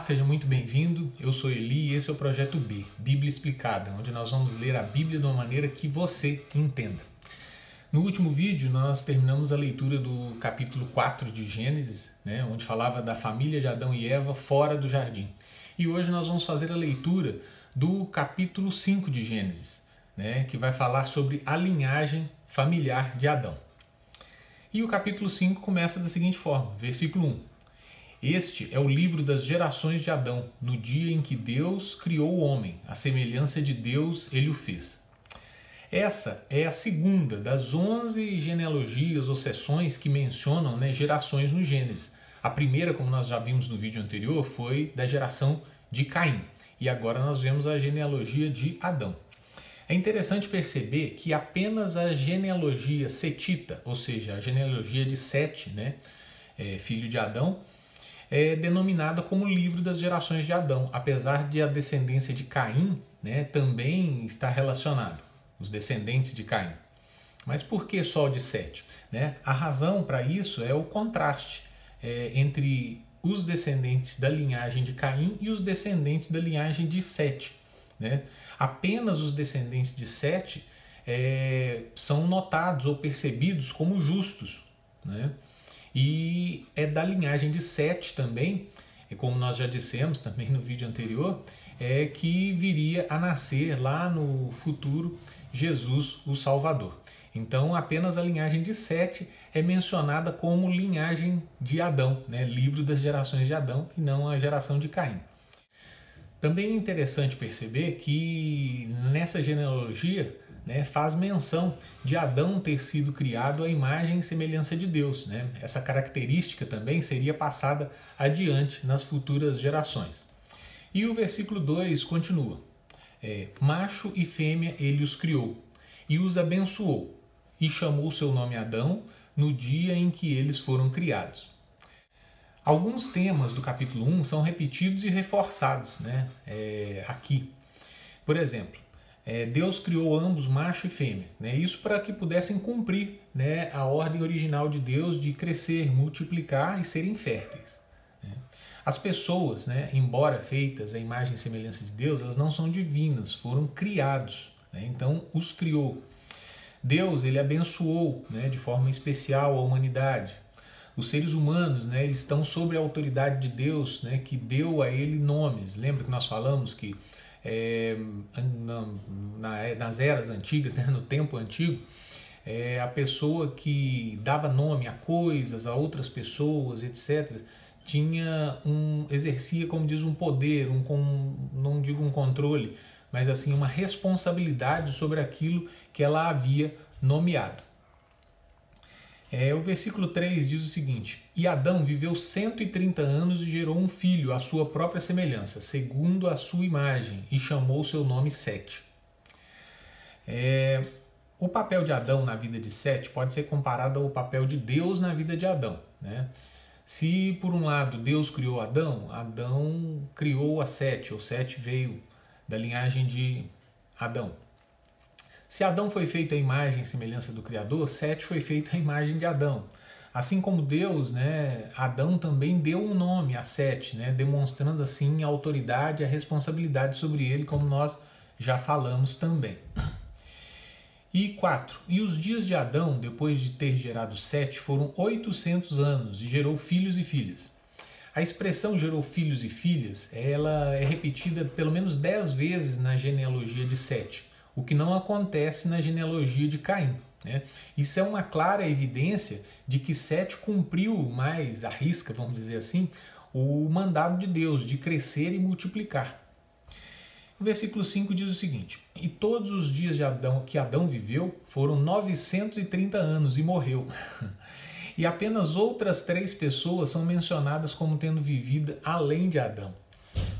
seja muito bem-vindo. Eu sou Eli e esse é o Projeto B, Bíblia Explicada, onde nós vamos ler a Bíblia de uma maneira que você entenda. No último vídeo, nós terminamos a leitura do capítulo 4 de Gênesis, né, onde falava da família de Adão e Eva fora do jardim. E hoje nós vamos fazer a leitura do capítulo 5 de Gênesis, né, que vai falar sobre a linhagem familiar de Adão. E o capítulo 5 começa da seguinte forma, versículo 1. Este é o livro das gerações de Adão, no dia em que Deus criou o homem, a semelhança de Deus ele o fez. Essa é a segunda das onze genealogias ou sessões que mencionam né, gerações no Gênesis. A primeira, como nós já vimos no vídeo anterior, foi da geração de Caim. E agora nós vemos a genealogia de Adão. É interessante perceber que apenas a genealogia setita, ou seja, a genealogia de Sete, né, é, filho de Adão, é denominada como livro das gerações de Adão, apesar de a descendência de Caim né, também estar relacionada, os descendentes de Caim. Mas por que só de Sete? Né? A razão para isso é o contraste é, entre os descendentes da linhagem de Caim e os descendentes da linhagem de Sete. Né? Apenas os descendentes de Sete é, são notados ou percebidos como justos. Né? E é da linhagem de Sete também, e como nós já dissemos também no vídeo anterior, é que viria a nascer lá no futuro Jesus, o Salvador. Então, apenas a linhagem de Sete é mencionada como linhagem de Adão, né? livro das gerações de Adão, e não a geração de Caim. Também é interessante perceber que nessa genealogia né, faz menção de Adão ter sido criado à imagem e semelhança de Deus. Né? Essa característica também seria passada adiante nas futuras gerações. E o versículo 2 continua: é, Macho e fêmea ele os criou, e os abençoou, e chamou seu nome Adão no dia em que eles foram criados. Alguns temas do capítulo 1 são repetidos e reforçados né, é, aqui. Por exemplo, é, Deus criou ambos, macho e fêmea. Né? Isso para que pudessem cumprir né, a ordem original de Deus de crescer, multiplicar e serem férteis. Né? As pessoas, né, embora feitas à imagem e semelhança de Deus, elas não são divinas, foram criados. Né? Então, os criou. Deus ele abençoou né, de forma especial a humanidade. Os seres humanos eles estão sob a autoridade de Deus, que deu a ele nomes. Lembra que nós falamos que é, na, na, nas eras antigas, né, no tempo antigo, é, a pessoa que dava nome a coisas, a outras pessoas, etc., tinha um exercia, como diz, um poder, um, não digo um controle, mas assim uma responsabilidade sobre aquilo que ela havia nomeado. É, o versículo 3 diz o seguinte: E Adão viveu 130 anos e gerou um filho à sua própria semelhança, segundo a sua imagem, e chamou seu nome Sete. É, o papel de Adão na vida de Sete pode ser comparado ao papel de Deus na vida de Adão. Né? Se por um lado Deus criou Adão, Adão criou a Sete, ou Sete veio da linhagem de Adão. Se Adão foi feito à imagem e semelhança do Criador, Sete foi feito à imagem de Adão. Assim como Deus, né, Adão também deu um nome a Sete, né, demonstrando assim a autoridade e a responsabilidade sobre ele, como nós já falamos também. E quatro. E os dias de Adão, depois de ter gerado Sete, foram 800 anos e gerou filhos e filhas. A expressão gerou filhos e filhas, ela é repetida pelo menos dez vezes na genealogia de Sete o que não acontece na genealogia de Caim. Né? Isso é uma clara evidência de que Sete cumpriu mais, a risca, vamos dizer assim, o mandado de Deus de crescer e multiplicar. O versículo 5 diz o seguinte: E todos os dias de Adão que Adão viveu foram 930 anos e morreu. e apenas outras três pessoas são mencionadas como tendo vivido além de Adão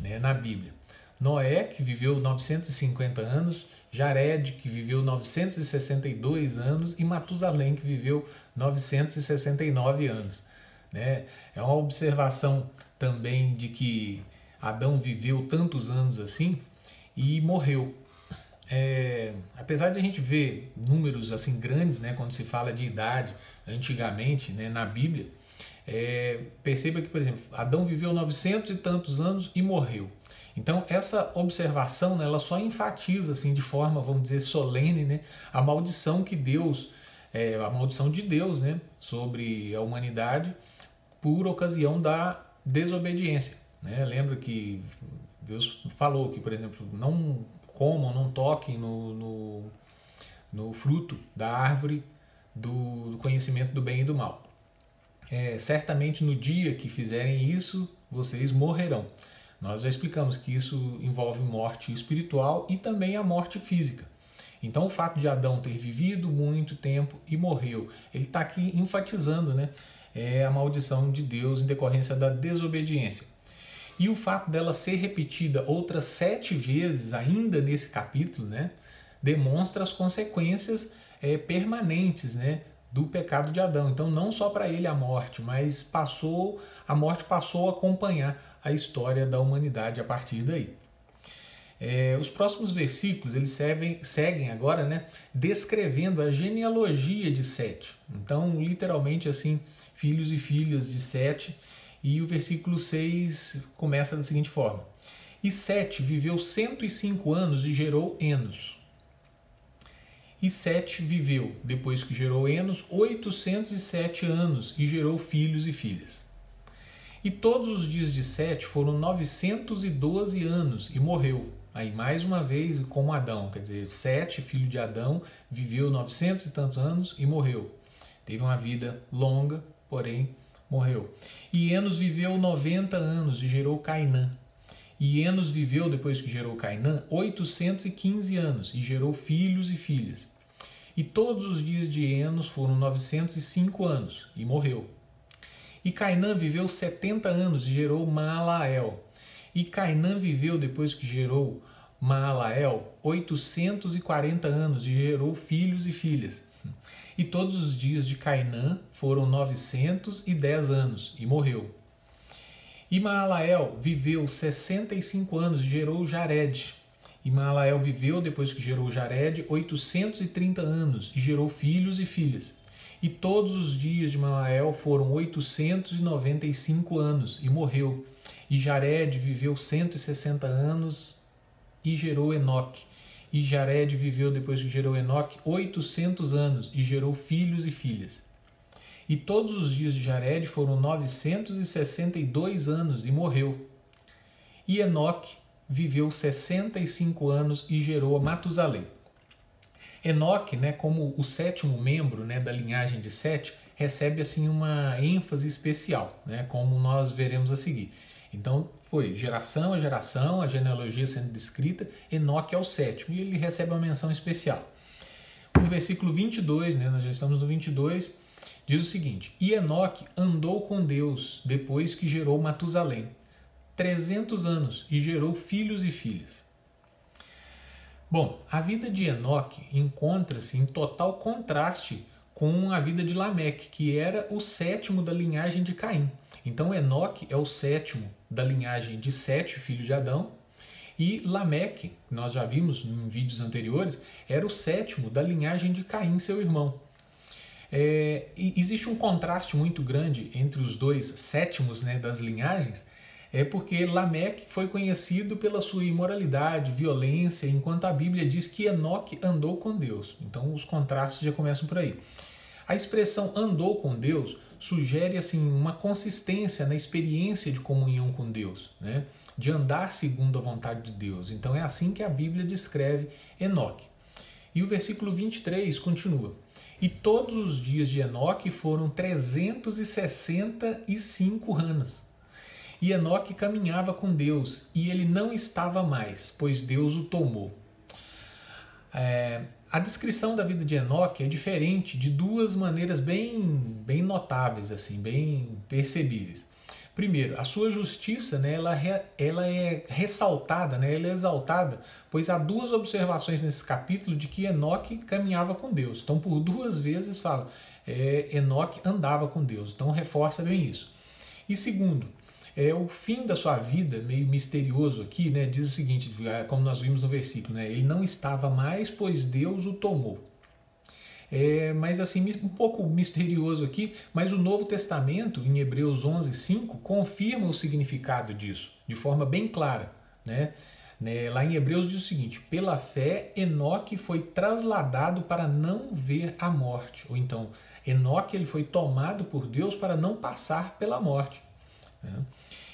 né, na Bíblia. Noé, que viveu 950 anos, Jared, que viveu 962 anos, e Matusalém, que viveu 969 anos. Né? É uma observação também de que Adão viveu tantos anos assim e morreu. É, apesar de a gente ver números assim grandes, né, quando se fala de idade antigamente né, na Bíblia, É, perceba que, por exemplo, Adão viveu 900 e tantos anos e morreu. Então, essa observação, né, ela só enfatiza, assim, de forma, vamos dizer, solene, né, a maldição que Deus, é, a maldição de Deus, né, sobre a humanidade por ocasião da desobediência. Né? Lembra que Deus falou que, por exemplo, não comam, não toquem no, no, no fruto da árvore do, do, conhecimento do bem e do mal. É, certamente no dia que fizerem isso, vocês morrerão. Nós já explicamos que isso envolve morte espiritual e também a morte física. Então, o fato de Adão ter vivido muito tempo e morreu, ele está aqui enfatizando né, é a maldição de Deus em decorrência da desobediência. E o fato dela ser repetida outras sete vezes, ainda nesse capítulo, né, demonstra as consequências é, permanentes né, do pecado de Adão. Então, não só para ele a morte, mas passou a morte passou a acompanhar a história da humanidade a partir daí. É, os próximos versículos eles servem, seguem agora, né, descrevendo a genealogia de Sete. Então, literalmente assim, filhos e filhas de Sete e o versículo 6 começa da seguinte forma: E Sete viveu 105 anos e gerou Enos. E Sete viveu, depois que gerou Enos, 807 anos e gerou filhos e filhas. E todos os dias de Sete foram 912 anos e morreu. Aí, mais uma vez, como Adão, quer dizer, Sete, filho de Adão, viveu 900 e tantos anos e morreu. Teve uma vida longa, porém morreu. E Enos viveu 90 anos e gerou Cainã. E Enos viveu, depois que gerou Cainã, 815 anos e gerou filhos e filhas. E todos os dias de Enos foram 905 anos e morreu. E Cainã viveu 70 anos e gerou Maalael. E Cainã viveu, depois que gerou Maalael, 840 anos e gerou filhos e filhas. E todos os dias de Cainã foram 910 anos e morreu. E Maalael viveu 65 anos e gerou Jared. E Maalael viveu, depois que gerou Jared, 830 anos e gerou filhos e filhas. E todos os dias de Maalael foram 895 anos e morreu. E Jared viveu 160 anos e gerou Enoque. E Jared viveu, depois que gerou Enoque, 800 anos e gerou filhos e filhas. E todos os dias de Jared foram 962 anos e morreu. E Enoque viveu 65 anos e gerou Matusalém. Enoque, né, como o sétimo membro né, da linhagem de Sete, recebe assim uma ênfase especial, né, como nós veremos a seguir. Então foi geração a geração, a genealogia sendo descrita, Enoque é o sétimo e ele recebe uma menção especial. O versículo 22, né, nós já estamos no 22, diz o seguinte: E Enoque andou com Deus depois que gerou Matusalém, 300 anos, e gerou filhos e filhas. Bom, a vida de Enoque encontra-se em total contraste com a vida de Lameque, que era o sétimo da linhagem de Caim. Então Enoque é o sétimo da linhagem de Sete, filho de Adão, e Lameque, nós já vimos em vídeos anteriores, era o sétimo da linhagem de Caim, seu irmão. É, existe um contraste muito grande entre os dois sétimos né, das linhagens, é porque Lameque foi conhecido pela sua imoralidade, violência, enquanto a Bíblia diz que Enoque andou com Deus. Então os contrastes já começam por aí. A expressão andou com Deus sugere assim uma consistência na experiência de comunhão com Deus, né? de andar segundo a vontade de Deus. Então é assim que a Bíblia descreve Enoque. E o versículo 23 continua: E todos os dias de Enoque foram 365 anos. E Enoque caminhava com Deus, e ele não estava mais, pois Deus o tomou. É, a descrição da vida de Enoque é diferente de duas maneiras bem, bem notáveis, assim, bem percebíveis. Primeiro, a sua justiça, né, ela, ela é ressaltada, né, ela é exaltada, pois há duas observações nesse capítulo de que Enoque caminhava com Deus. Então, por duas vezes fala, é, Enoque andava com Deus. Então, reforça bem isso. E segundo, é o fim da sua vida, meio misterioso aqui, né? Diz o seguinte, é, como nós vimos no versículo, né? Ele não estava mais, pois Deus o tomou. é, mas assim, um pouco misterioso aqui, mas o Novo Testamento, em Hebreus 11, 5, confirma o significado disso, de forma bem clara. Né? Né, lá em Hebreus diz o seguinte: pela fé, Enoque foi trasladado para não ver a morte. Ou então, Enoque ele foi tomado por Deus para não passar pela morte. Né?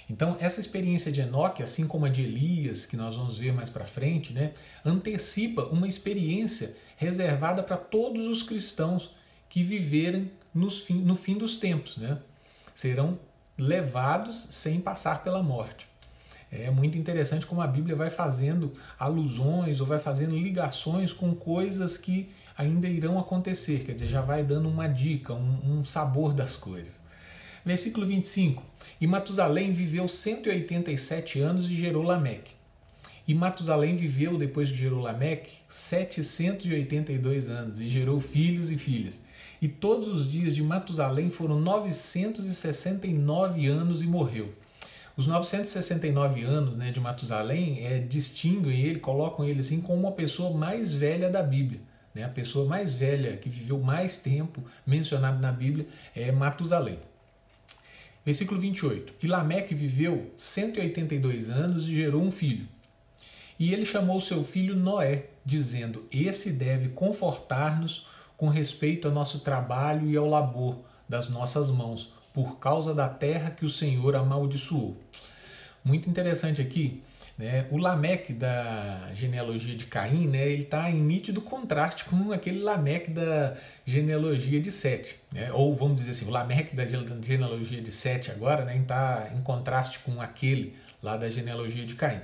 Então, essa experiência de Enoque, assim como a de Elias, que nós vamos ver mais para frente, né, antecipa uma experiência reservada para todos os cristãos que viverem fim, no fim dos tempos. Né? Serão levados sem passar pela morte. É muito interessante como a Bíblia vai fazendo alusões ou vai fazendo ligações com coisas que ainda irão acontecer, quer dizer, já vai dando uma dica, um, um sabor das coisas. Versículo 25: E Matusalém viveu 187 anos e gerou Lameque. E Matusalém viveu, depois que gerou Lameque, 782 anos e gerou filhos e filhas. E todos os dias de Matusalém foram 969 anos e morreu. Os 969 anos né, de Matusalém é, distinguem ele, colocam ele assim como uma pessoa mais velha da Bíblia. Né? A pessoa mais velha que viveu mais tempo mencionado na Bíblia é Matusalém. Versículo 28. E Lameque viveu 182 anos e gerou um filho. E ele chamou seu filho Noé, dizendo: Esse deve confortar-nos com respeito ao nosso trabalho e ao labor das nossas mãos, por causa da terra que o Senhor amaldiçoou. Muito interessante aqui, né? O Lameque da genealogia de Caim, né? Ele está em nítido contraste com aquele Lameque da genealogia de Sete, né? Ou vamos dizer assim, o Lameque da genealogia de Sete agora, né? Está em contraste com aquele lá da genealogia de Caim.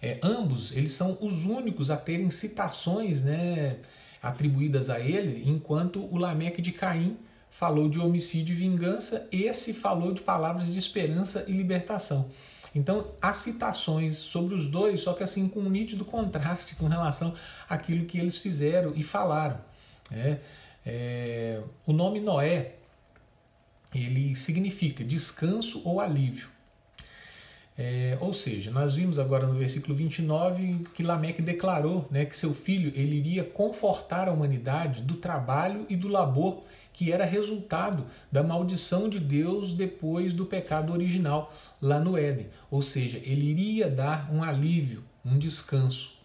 É, ambos eles são os únicos a terem citações, né? Atribuídas a ele, enquanto o Lameque de Caim falou de homicídio e vingança, esse falou de palavras de esperança e libertação. Então, há citações sobre os dois, só que assim com um nítido contraste com relação àquilo que eles fizeram e falaram. É, é, o nome Noé, ele significa descanso ou alívio. É, ou seja, nós vimos agora no versículo 29 que Lameque declarou né, que seu filho ele iria confortar a humanidade do trabalho e do labor que era resultado da maldição de Deus depois do pecado original lá no Éden. Ou seja, ele iria dar um alívio, um descanso.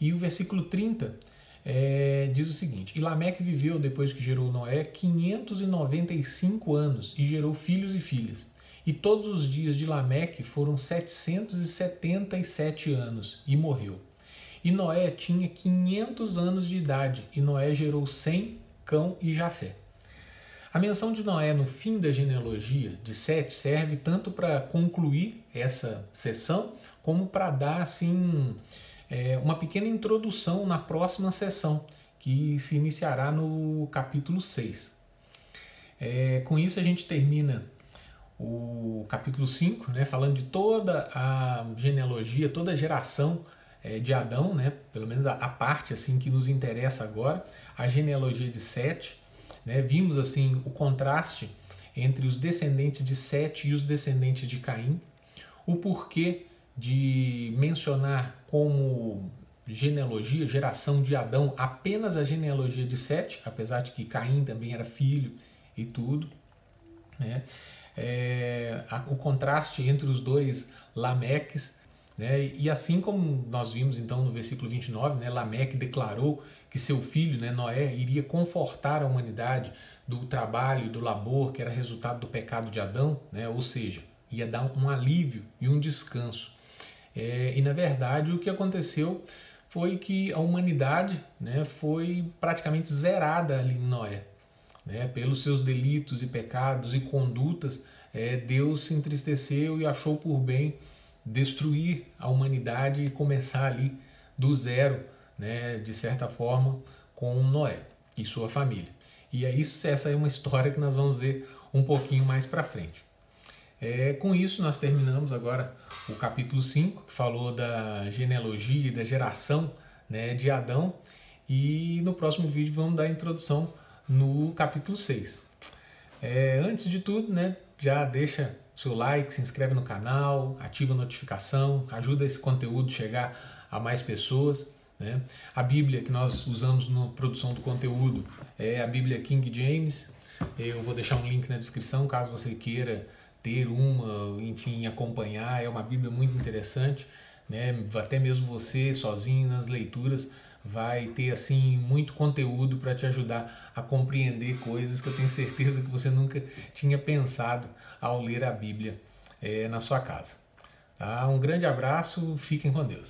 E o versículo 30 é, diz o seguinte: E Lameque viveu, depois que gerou Noé, 595 anos e gerou filhos e filhas. E todos os dias de Lameque foram 777 anos e morreu. E Noé tinha 500 anos de idade, e Noé gerou Sem, Cão e Jafé. A menção de Noé no fim da genealogia de Sete serve tanto para concluir essa sessão, como para dar assim é, uma pequena introdução na próxima sessão, que se iniciará no capítulo 6. É, com isso a gente termina o capítulo 5, né, falando de toda a genealogia, toda a geração é, de Adão, né, pelo menos a, a, parte assim que nos interessa agora, a genealogia de Sete. Né, vimos assim o contraste entre os descendentes de Sete e os descendentes de Caim, o porquê de mencionar como genealogia, geração de Adão, apenas a genealogia de Sete, apesar de que Caim também era filho e tudo. Né? É, a, o contraste entre os dois Lameques. Né? E assim como nós vimos então no versículo 29, né, Lameque declarou que seu filho, né, Noé, iria confortar a humanidade do trabalho do labor que era resultado do pecado de Adão, né? ou seja, ia dar um alívio e um descanso. É, e na verdade o que aconteceu foi que a humanidade né, foi praticamente zerada ali em Noé né, pelos seus delitos e pecados e condutas, é, Deus se entristeceu e achou por bem destruir a humanidade e começar ali do zero, né, de certa forma, com Noé e sua família. E aí essa é uma história que nós vamos ver um pouquinho mais para frente. É, com isso, nós terminamos agora o capítulo 5, que falou da genealogia e da geração né, de Adão. E no próximo vídeo vamos dar a introdução no capítulo 6. É, antes de tudo, né, já deixa seu like, se inscreve no canal, ativa a notificação, ajuda esse conteúdo chegar a mais pessoas. Né? A Bíblia que nós usamos na produção do conteúdo é a Bíblia King James. Eu vou deixar um link na descrição caso você queira ter uma, enfim, acompanhar. É uma Bíblia muito interessante, né? Até mesmo você sozinho nas leituras vai ter assim muito conteúdo para te ajudar a compreender coisas que eu tenho certeza que você nunca tinha pensado ao ler a Bíblia é, na sua casa. Tá? Um grande abraço, fiquem com Deus.